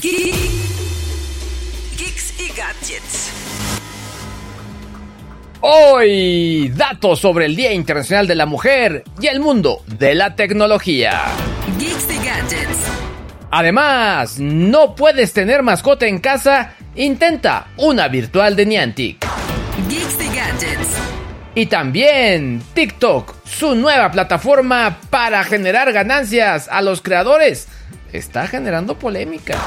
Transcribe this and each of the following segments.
Geeks y Gadgets. Hoy, datos sobre el Día Internacional de la Mujer y el mundo de la tecnología. Geeks y Gadgets. Además, no puedes tener mascota en casa, intenta una virtual de Niantic. Geeks y Gadgets. Y también TikTok, su nueva plataforma para generar ganancias a los creadores, está generando polémica.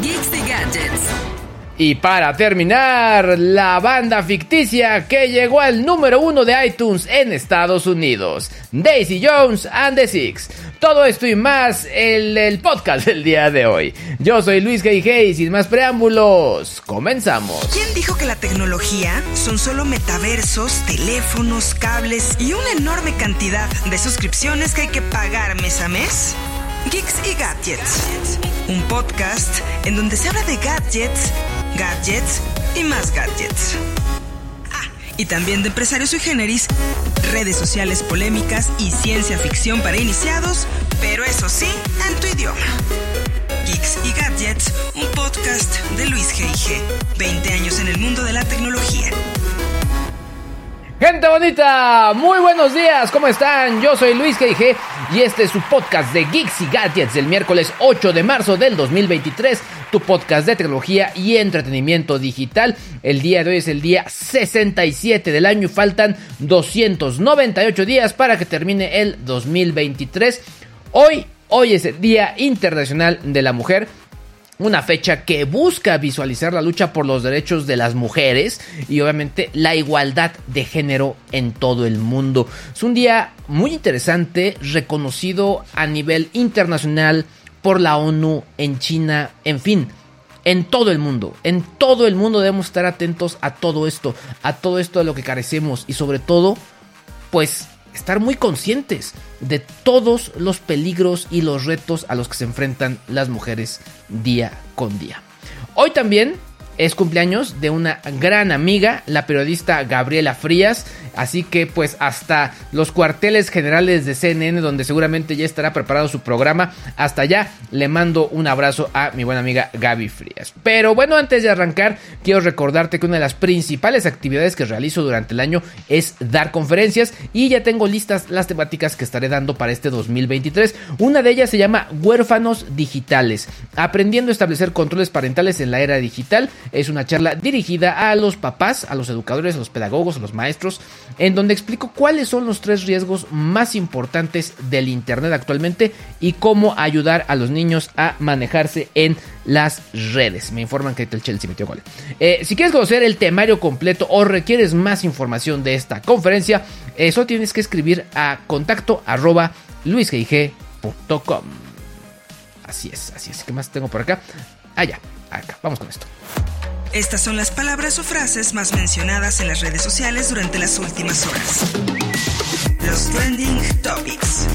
Geeks y Gadgets. Y para terminar, la banda ficticia que llegó al número uno de iTunes en Estados Unidos, Daisy Jones and the Six. Todo esto y más en el podcast del día de hoy. Yo soy Luis G. y sin más preámbulos, comenzamos. ¿Quién dijo que la tecnología son solo metaversos, teléfonos, cables y una enorme cantidad de suscripciones que hay que pagar mes a mes? Geeks y Gadgets. Un podcast en donde se habla de gadgets, gadgets y más gadgets. Ah, y también de empresarios sui generis, redes sociales polémicas y ciencia ficción para iniciados, pero eso sí, en tu idioma. Geeks y Gadgets, un podcast de Luis G.I.G. 20 años en el mundo de la tecnología. Gente bonita, muy buenos días, ¿cómo están? Yo soy Luis G.I.G. y este es su podcast de Geeks y Gadgets del miércoles 8 de marzo del 2023, tu podcast de tecnología y entretenimiento digital. El día de hoy es el día 67 del año y faltan 298 días para que termine el 2023. Hoy, hoy es el Día Internacional de la Mujer una fecha que busca visualizar la lucha por los derechos de las mujeres y obviamente la igualdad de género en todo el mundo. Es un día muy interesante, reconocido a nivel internacional por la ONU, en China, en fin. En todo el mundo, en todo el mundo debemos estar atentos a todo esto, a todo esto de lo que carecemos y sobre todo, pues estar muy conscientes de todos los peligros y los retos a los que se enfrentan las mujeres día con día. Hoy también es cumpleaños de una gran amiga, la periodista Gabriela Frías. Así que pues hasta los cuarteles generales de CNN, donde seguramente ya estará preparado su programa, hasta allá le mando un abrazo a mi buena amiga Gaby Frías. Pero bueno, antes de arrancar, quiero recordarte que una de las principales actividades que realizo durante el año es dar conferencias y ya tengo listas las temáticas que estaré dando para este 2023. Una de ellas se llama Huérfanos Digitales, aprendiendo a establecer controles parentales en la era digital es una charla dirigida a los papás, a los educadores, a los pedagogos, a los maestros, en donde explico cuáles son los tres riesgos más importantes del Internet actualmente y cómo ayudar a los niños a manejarse en las redes. Me informan que el Chelsea metió gol. Eh, si quieres conocer el temario completo o requieres más información de esta conferencia, eso tienes que escribir a contacto arroba. Así es, así es. ¿Qué más tengo por acá? Allá, ah, acá. Vamos con esto. Estas son las palabras o frases más mencionadas en las redes sociales durante las últimas horas. Los trending topics.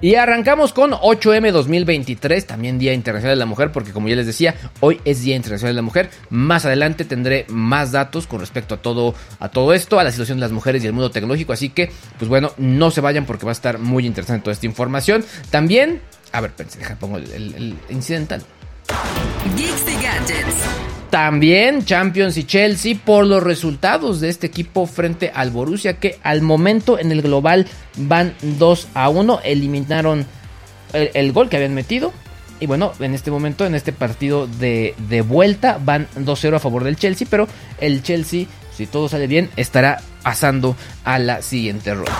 Y arrancamos con 8M 2023, también Día Internacional de la Mujer, porque como ya les decía, hoy es Día Internacional de la Mujer. Más adelante tendré más datos con respecto a todo, a todo esto, a la situación de las mujeres y el mundo tecnológico. Así que, pues bueno, no se vayan porque va a estar muy interesante toda esta información. También, a ver, pensé, deja, pongo el, el, el incidental. Geeks y Gadgets. También Champions y Chelsea por los resultados de este equipo frente al Borussia que al momento en el global van 2 a 1. Eliminaron el, el gol que habían metido. Y bueno, en este momento, en este partido de, de vuelta, van 2-0 a favor del Chelsea. Pero el Chelsea, si todo sale bien, estará pasando a la siguiente ronda.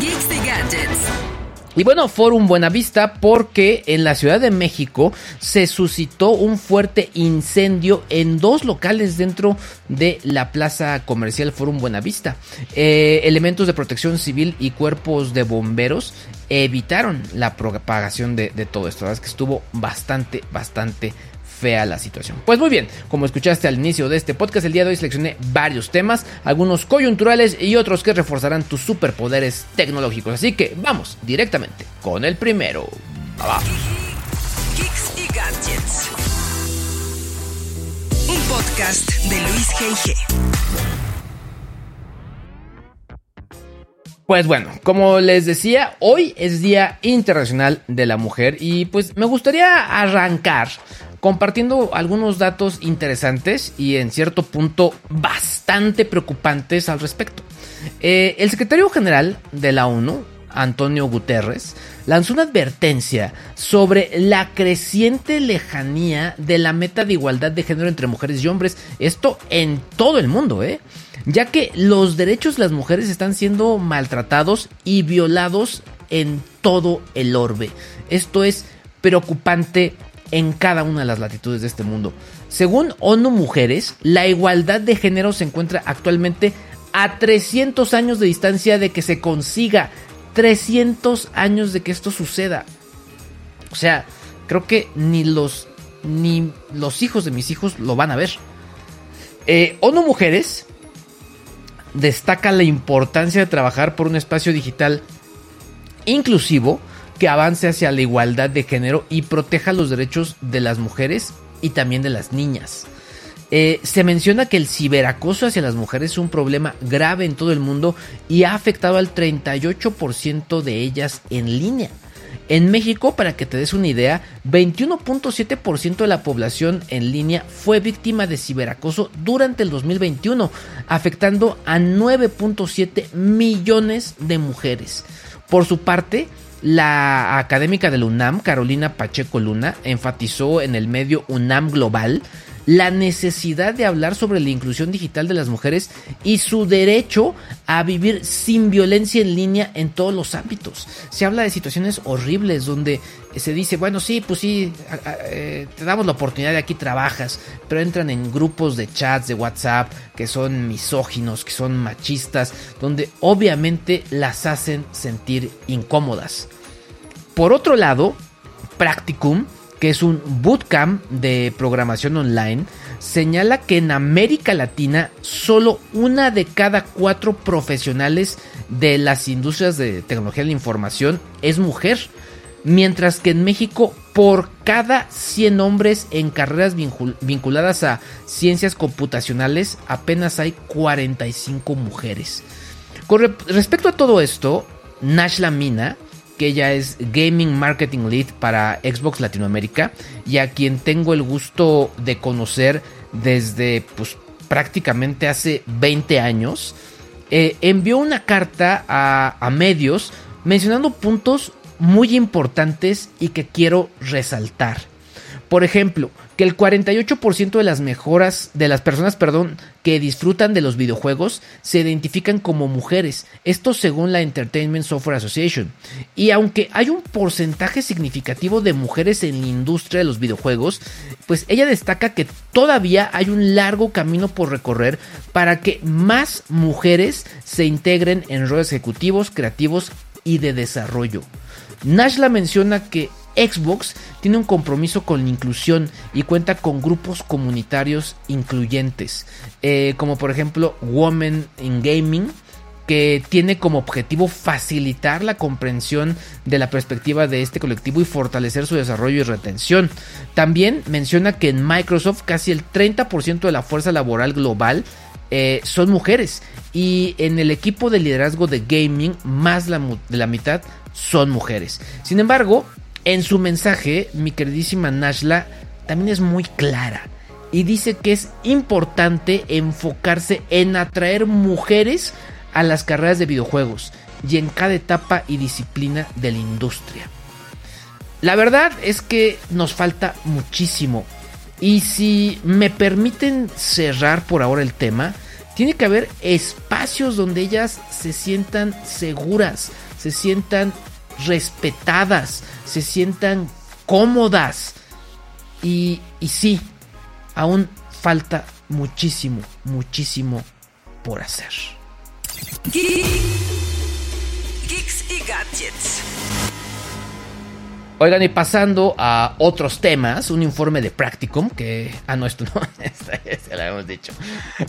Geeks y Gadgets. Y bueno, Forum Buenavista porque en la Ciudad de México se suscitó un fuerte incendio en dos locales dentro de la plaza comercial Forum Buenavista. Eh, elementos de protección civil y cuerpos de bomberos evitaron la propagación de, de todo esto. La verdad es que estuvo bastante, bastante fea la situación. Pues muy bien, como escuchaste al inicio de este podcast, el día de hoy seleccioné varios temas, algunos coyunturales y otros que reforzarán tus superpoderes tecnológicos. Así que vamos directamente con el primero. Geeks y Gadgets. Un podcast de Luis G.I.G. Pues bueno, como les decía, hoy es Día Internacional de la Mujer y pues me gustaría arrancar compartiendo algunos datos interesantes y en cierto punto bastante preocupantes al respecto. Eh, el secretario general de la ONU, Antonio Guterres, lanzó una advertencia sobre la creciente lejanía de la meta de igualdad de género entre mujeres y hombres. Esto en todo el mundo, ¿eh? Ya que los derechos de las mujeres están siendo maltratados y violados en todo el orbe. Esto es preocupante en cada una de las latitudes de este mundo. Según ONU Mujeres, la igualdad de género se encuentra actualmente a 300 años de distancia de que se consiga 300 años de que esto suceda. O sea, creo que ni los ni los hijos de mis hijos lo van a ver. Eh, ONU Mujeres destaca la importancia de trabajar por un espacio digital inclusivo que avance hacia la igualdad de género y proteja los derechos de las mujeres y también de las niñas. Eh, se menciona que el ciberacoso hacia las mujeres es un problema grave en todo el mundo y ha afectado al 38% de ellas en línea. En México, para que te des una idea, 21.7% de la población en línea fue víctima de ciberacoso durante el 2021, afectando a 9.7 millones de mujeres. Por su parte, la académica del UNAM, Carolina Pacheco Luna, enfatizó en el medio UNAM Global la necesidad de hablar sobre la inclusión digital de las mujeres y su derecho a vivir sin violencia en línea en todos los ámbitos. Se habla de situaciones horribles donde se dice, bueno, sí, pues sí, eh, te damos la oportunidad de aquí trabajas, pero entran en grupos de chats de WhatsApp que son misóginos, que son machistas, donde obviamente las hacen sentir incómodas. Por otro lado, Practicum que es un bootcamp de programación online, señala que en América Latina solo una de cada cuatro profesionales de las industrias de tecnología de la información es mujer, mientras que en México por cada 100 hombres en carreras vinculadas a ciencias computacionales apenas hay 45 mujeres. Con respecto a todo esto, Nash Lamina, que ella es Gaming Marketing Lead para Xbox Latinoamérica y a quien tengo el gusto de conocer desde pues prácticamente hace 20 años, eh, envió una carta a, a medios mencionando puntos muy importantes y que quiero resaltar. Por ejemplo, que el 48% de las mejoras de las personas, perdón, que disfrutan de los videojuegos se identifican como mujeres, esto según la Entertainment Software Association. Y aunque hay un porcentaje significativo de mujeres en la industria de los videojuegos, pues ella destaca que todavía hay un largo camino por recorrer para que más mujeres se integren en roles ejecutivos, creativos y de desarrollo. Nashla menciona que Xbox tiene un compromiso con la inclusión y cuenta con grupos comunitarios incluyentes, eh, como por ejemplo Women in Gaming, que tiene como objetivo facilitar la comprensión de la perspectiva de este colectivo y fortalecer su desarrollo y retención. También menciona que en Microsoft casi el 30% de la fuerza laboral global eh, son mujeres y en el equipo de liderazgo de gaming más de la mitad son mujeres. Sin embargo, en su mensaje, mi queridísima Nashla también es muy clara y dice que es importante enfocarse en atraer mujeres a las carreras de videojuegos y en cada etapa y disciplina de la industria. La verdad es que nos falta muchísimo y si me permiten cerrar por ahora el tema, tiene que haber espacios donde ellas se sientan seguras, se sientan respetadas, se sientan cómodas. Y, y sí, aún falta muchísimo, muchísimo por hacer. Geeks y gadgets. Oigan, y pasando a otros temas, un informe de Practicum, que... Ah, no, esto no, ya lo habíamos dicho.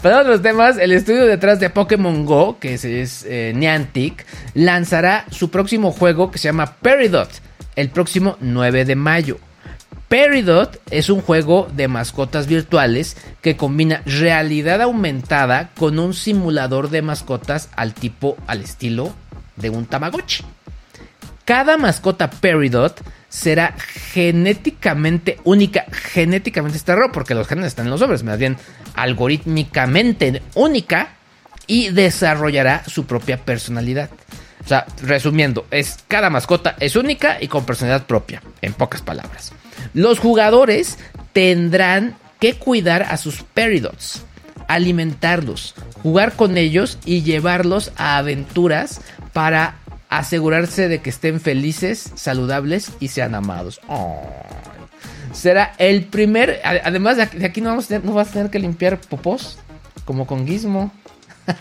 Para otros temas, el estudio detrás de Pokémon Go, que es, eh, Niantic, lanzará su próximo juego que se llama Peridot, el próximo 9 de mayo. Peridot es un juego de mascotas virtuales que combina realidad aumentada con un simulador de mascotas al tipo, al estilo de un Tamagotchi. Cada mascota Peridot será genéticamente única. Genéticamente está raro porque los genes están en los hombres, más bien algorítmicamente única y desarrollará su propia personalidad. O sea, resumiendo, es cada mascota es única y con personalidad propia, en pocas palabras. Los jugadores tendrán que cuidar a sus Peridots, alimentarlos, jugar con ellos y llevarlos a aventuras para asegurarse de que estén felices, saludables y sean amados. Será el primer. Además, de aquí no, vamos a tener, no vas a tener que limpiar popós, como con Gizmo.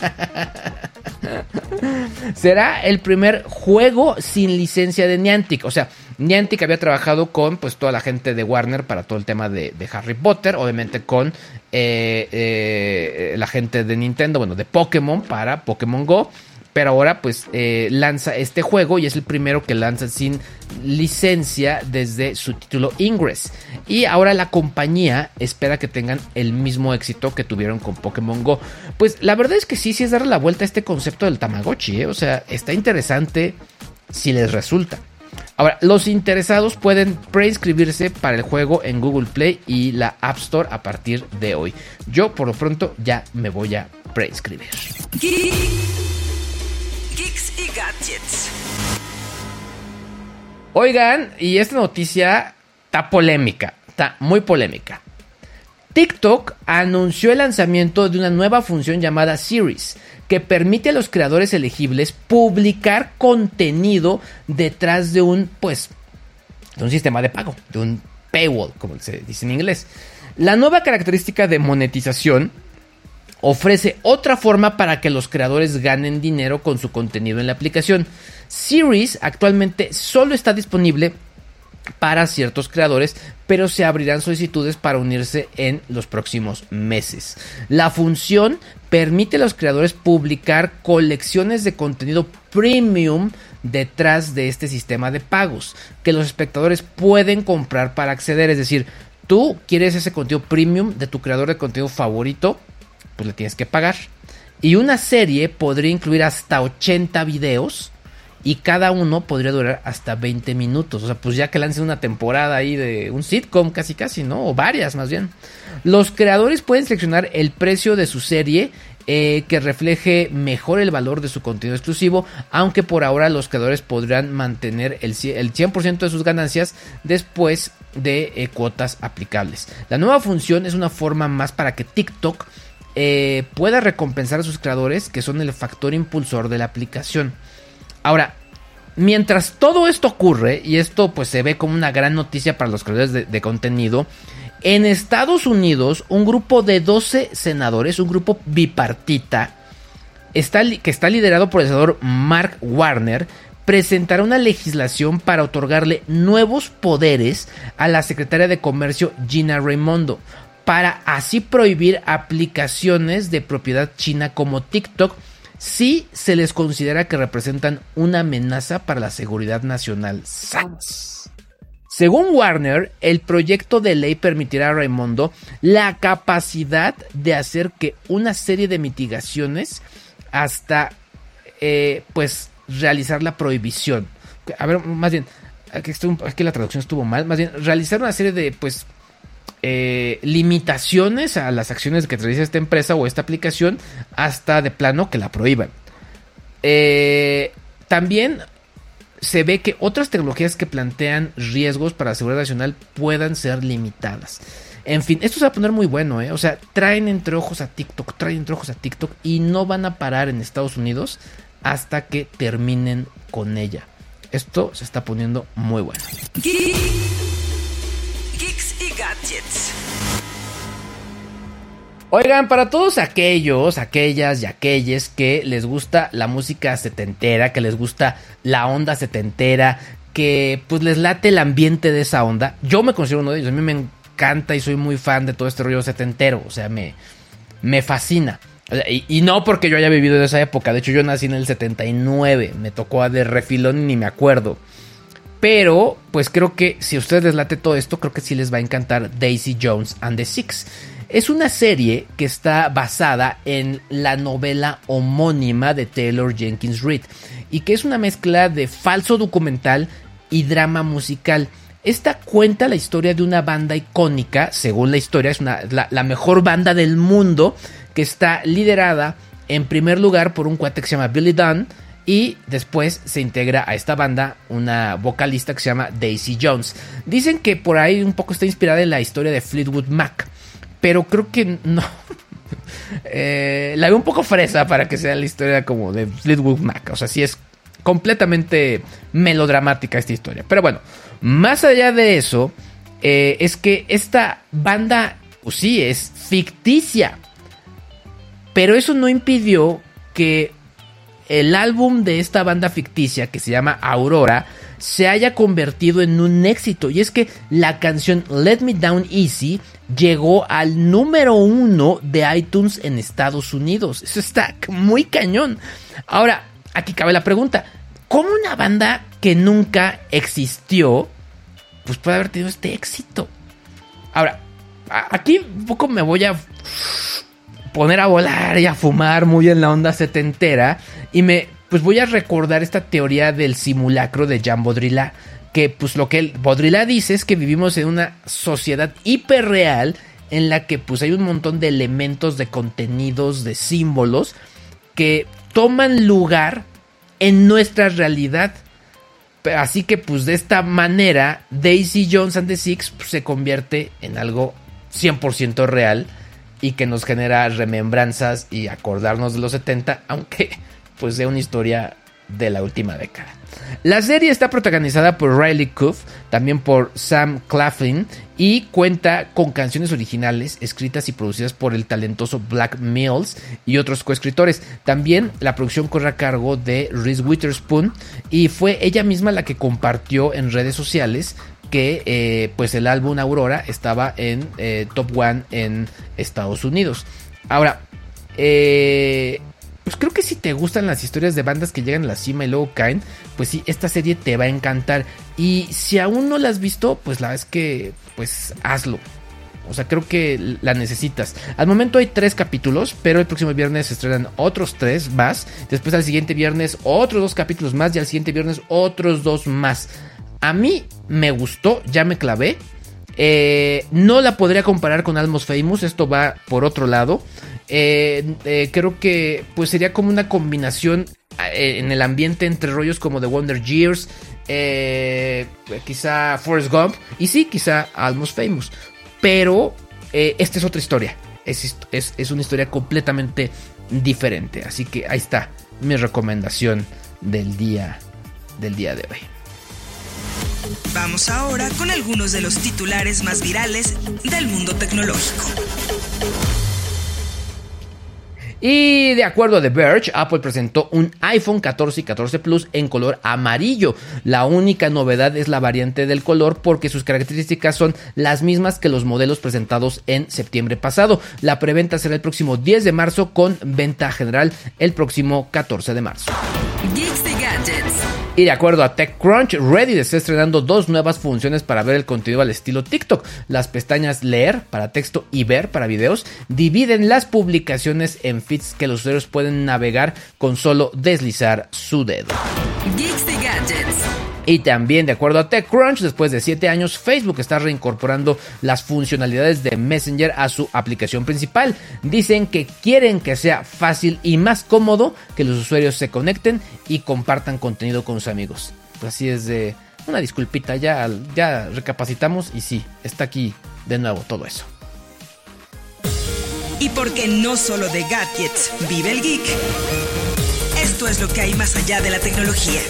Será el primer juego sin licencia de Niantic. O sea, Niantic había trabajado con pues toda la gente de Warner para todo el tema de, Harry Potter. Obviamente con eh, eh, la gente de Nintendo, bueno, de Pokémon para Pokémon Go. Pero ahora pues eh, lanza este juego y es el primero que lanza sin licencia desde su título Ingress. Y ahora la compañía espera que tengan el mismo éxito que tuvieron con Pokémon Go. Pues la verdad es que sí, sí es darle la vuelta a este concepto del Tamagotchi. ¿eh? O sea, está interesante si les resulta. Ahora, los interesados pueden preinscribirse para el juego en Google Play y la App Store a partir de hoy. Yo por lo pronto ya me voy a preinscribir. Oigan, y esta noticia está polémica, está muy polémica. TikTok anunció el lanzamiento de una nueva función llamada Series, que permite a los creadores elegibles publicar contenido detrás de un, pues, un sistema de pago, de un paywall, como se dice en inglés. La nueva característica de monetización ofrece otra forma para que los creadores ganen dinero con su contenido en la aplicación. Series actualmente solo está disponible para ciertos creadores, pero se abrirán solicitudes para unirse en los próximos meses. La función permite a los creadores publicar colecciones de contenido premium detrás de este sistema de pagos que los espectadores pueden comprar para acceder, es decir, tú quieres ese contenido premium de tu creador de contenido favorito, pues le tienes que pagar. Y una serie podría incluir hasta 80 videos y cada uno podría durar hasta 20 minutos. O sea, pues ya que lancen una temporada ahí de un sitcom casi casi, ¿no? O varias más bien. Los creadores pueden seleccionar el precio de su serie eh, que refleje mejor el valor de su contenido exclusivo, aunque por ahora los creadores podrán mantener el, 100% de sus ganancias después de eh, cuotas aplicables. La nueva función es una forma más para que TikTok eh, pueda recompensar a sus creadores que son el factor impulsor de la aplicación. Ahora, mientras todo esto ocurre, y esto pues se ve como una gran noticia para los creadores de, contenido, en Estados Unidos un grupo de 12 senadores, un grupo bipartita, que está liderado por el senador Mark Warner, presentará una legislación para otorgarle nuevos poderes a la secretaria de Comercio Gina Raimondo para así prohibir aplicaciones de propiedad china como TikTok si se les considera que representan una amenaza para la seguridad nacional. Según Warner, el proyecto de ley permitirá a Raimondo la capacidad de hacer que una serie de mitigaciones hasta eh, pues realizar la prohibición. A ver, más bien, aquí, aquí la traducción estuvo mal, más bien realizar una serie de pues eh, limitaciones a las acciones que realiza esta empresa o esta aplicación hasta de plano que la prohíban. Eh, también se ve que otras tecnologías que plantean riesgos para la seguridad nacional puedan ser limitadas. En fin, esto se va a poner muy bueno, ¿eh? O sea, traen entre ojos a TikTok, traen entre ojos a TikTok y no van a parar en Estados Unidos hasta que terminen con ella. Esto se está poniendo muy bueno. Oigan, para todos aquellos, aquellas y aquellos que les gusta la música setentera, que les gusta la onda setentera, que pues les late el ambiente de esa onda, yo me considero uno de ellos, a mí me encanta y soy muy fan de todo este rollo setentero, o sea, me, me fascina. Y, no porque yo haya vivido esa época, de hecho yo nací en el 79, me tocó de refilón y ni me acuerdo. Pero, pues creo que si a ustedes les late todo esto, creo que sí les va a encantar Daisy Jones and the Six. Es una serie que está basada en la novela homónima de Taylor Jenkins Reid y que es una mezcla de falso documental y drama musical. Esta cuenta la historia de una banda icónica, según la historia, es la, la, mejor banda del mundo, que está liderada en primer lugar por un cuate que se llama Billy Dunn, y después se integra a esta banda una vocalista que se llama Daisy Jones. Dicen que por ahí un poco está inspirada en la historia de Fleetwood Mac, pero creo que no. Eh, la veo un poco fresa para que sea la historia como de Fleetwood Mac. O sea, sí es completamente melodramática esta historia. Pero bueno, más allá de eso, eh, es que esta banda, pues sí, es ficticia. Pero eso no impidió que el álbum de esta banda ficticia que se llama Aurora se haya convertido en un éxito. Y es que la canción Let Me Down Easy llegó al número uno de iTunes en Estados Unidos. Eso está muy cañón. Ahora, aquí cabe la pregunta. ¿Cómo una banda que nunca existió, pues puede haber tenido este éxito? Ahora, aquí un poco me voy a poner a volar y a fumar muy en la onda setentera. Y me, pues voy a recordar esta teoría del simulacro de Jean Baudrillard. Que pues lo que Baudrillard dice es que vivimos en una sociedad hiperreal en la que pues hay un montón de elementos, de contenidos, de símbolos que toman lugar en nuestra realidad. Así que pues de esta manera Daisy Jones and the Six pues, se convierte en algo 100% real y que nos genera remembranzas y acordarnos de los 70, aunque pues de una historia de la última década. La serie está protagonizada por Riley Cuff, también por Sam Claflin y cuenta con canciones originales escritas y producidas por el talentoso Black Mills y otros coescritores. También la producción corre a cargo de Reese Witherspoon y fue ella misma la que compartió en redes sociales que eh, pues el álbum Aurora estaba en eh, Top One en Estados Unidos. Ahora, eh, pues creo que si te gustan las historias de bandas que llegan a la cima y luego caen, pues sí, esta serie te va a encantar. Y si aún no la has visto, pues la es que, pues hazlo. O sea, creo que la necesitas. Al momento hay tres capítulos, pero el próximo viernes se estrenan otros tres más. Después al siguiente viernes otros dos capítulos más y al siguiente viernes otros dos más. A mí me gustó, ya me clavé. Eh, no la podría comparar con Almost Famous, esto va por otro lado. Eh, eh, creo que pues sería como una combinación en el ambiente entre rollos como The Wonder Years, quizá Forrest Gump y sí, quizá Almost Famous. Pero esta es otra historia, es, es una historia completamente diferente. Así que ahí está mi recomendación del día, del día de hoy. Vamos ahora con algunos de los titulares más virales del mundo tecnológico. Y de acuerdo a The Verge, Apple presentó un iPhone 14 y 14 Plus en color amarillo. La única novedad es la variante del color porque sus características son las mismas que los modelos presentados en septiembre pasado. La preventa será el próximo 10 de marzo con venta general el próximo 14 de marzo. Y de acuerdo a TechCrunch, Reddit está estrenando dos nuevas funciones para ver el contenido al estilo TikTok. Las pestañas Leer para texto y Ver para videos dividen las publicaciones en feeds que los usuarios pueden navegar con solo deslizar su dedo. Y también, de acuerdo a TechCrunch, después de 7 años, Facebook está reincorporando las funcionalidades de Messenger a su aplicación principal. Dicen que quieren que sea fácil y más cómodo que los usuarios se conecten y compartan contenido con sus amigos. Pues así es de una disculpita, ya, ya recapacitamos y sí, está aquí de nuevo todo eso. Y porque no solo de gadgets vive el geek, esto es lo que hay más allá de la tecnología.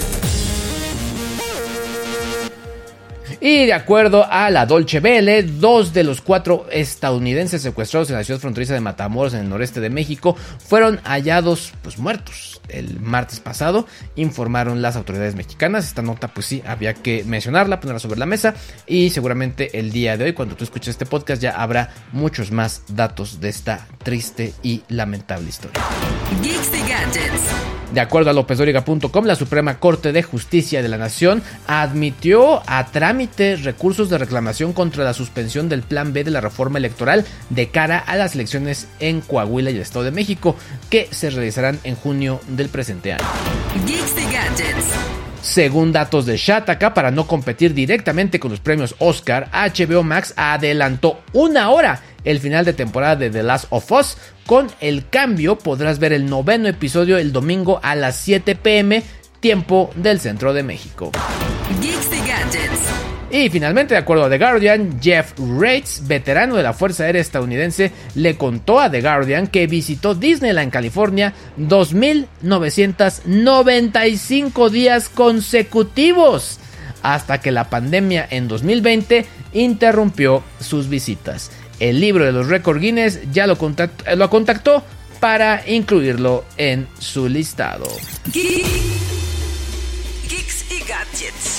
Y de acuerdo a la Dolce Vele, dos de los cuatro estadounidenses secuestrados en la ciudad fronteriza de Matamoros, en el noreste de México, fueron hallados pues muertos el martes pasado, informaron las autoridades mexicanas. Esta nota pues sí, había que mencionarla, ponerla sobre la mesa y seguramente el día de hoy, cuando tú escuches este podcast, ya habrá muchos más datos de esta triste y lamentable historia. De acuerdo a lopezoriga.com, la Suprema Corte de Justicia de la Nación admitió a trámite recursos de reclamación contra la suspensión del Plan B de la reforma electoral de cara a las elecciones en Coahuila y el Estado de México, que se realizarán en junio del presente año. Según datos de Shataka, para no competir directamente con los premios Oscar, HBO Max adelantó una hora el final de temporada de The Last of Us. Con el cambio podrás ver el noveno episodio el domingo a las 7 pm, tiempo del centro de México. Y finalmente, de acuerdo a The Guardian, Jeff Reitz, veterano de la Fuerza Aérea estadounidense, le contó a The Guardian que visitó Disneyland, California, 2.995 días consecutivos, hasta que la pandemia en 2020 interrumpió sus visitas. El libro de los récord Guinness ya lo contactó, lo contactó para incluirlo en su listado. Geeks y gadgets.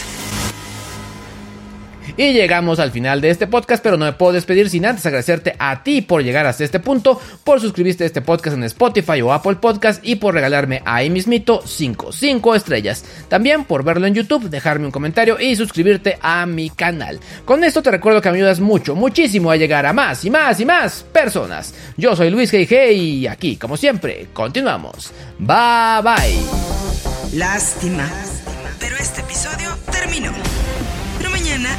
Y llegamos al final de este podcast, pero no me puedo despedir sin antes agradecerte a ti por llegar hasta este punto, por suscribirte a este podcast en Spotify o Apple Podcast y por regalarme ahí mismito 5, 5 estrellas. También por verlo en YouTube, dejarme un comentario y suscribirte a mi canal. Con esto te recuerdo que me ayudas mucho, muchísimo a llegar a más y más y más personas. Yo soy Luis G.G. y aquí, como siempre, continuamos. Bye bye. Lástima. Pero este episodio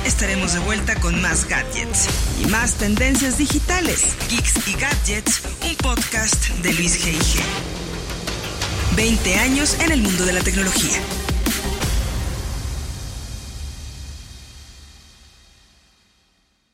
estaremos de vuelta con más gadgets y más tendencias digitales. Geeks y Gadgets, un podcast de Luis G.I.G. 20 años en el mundo de la tecnología.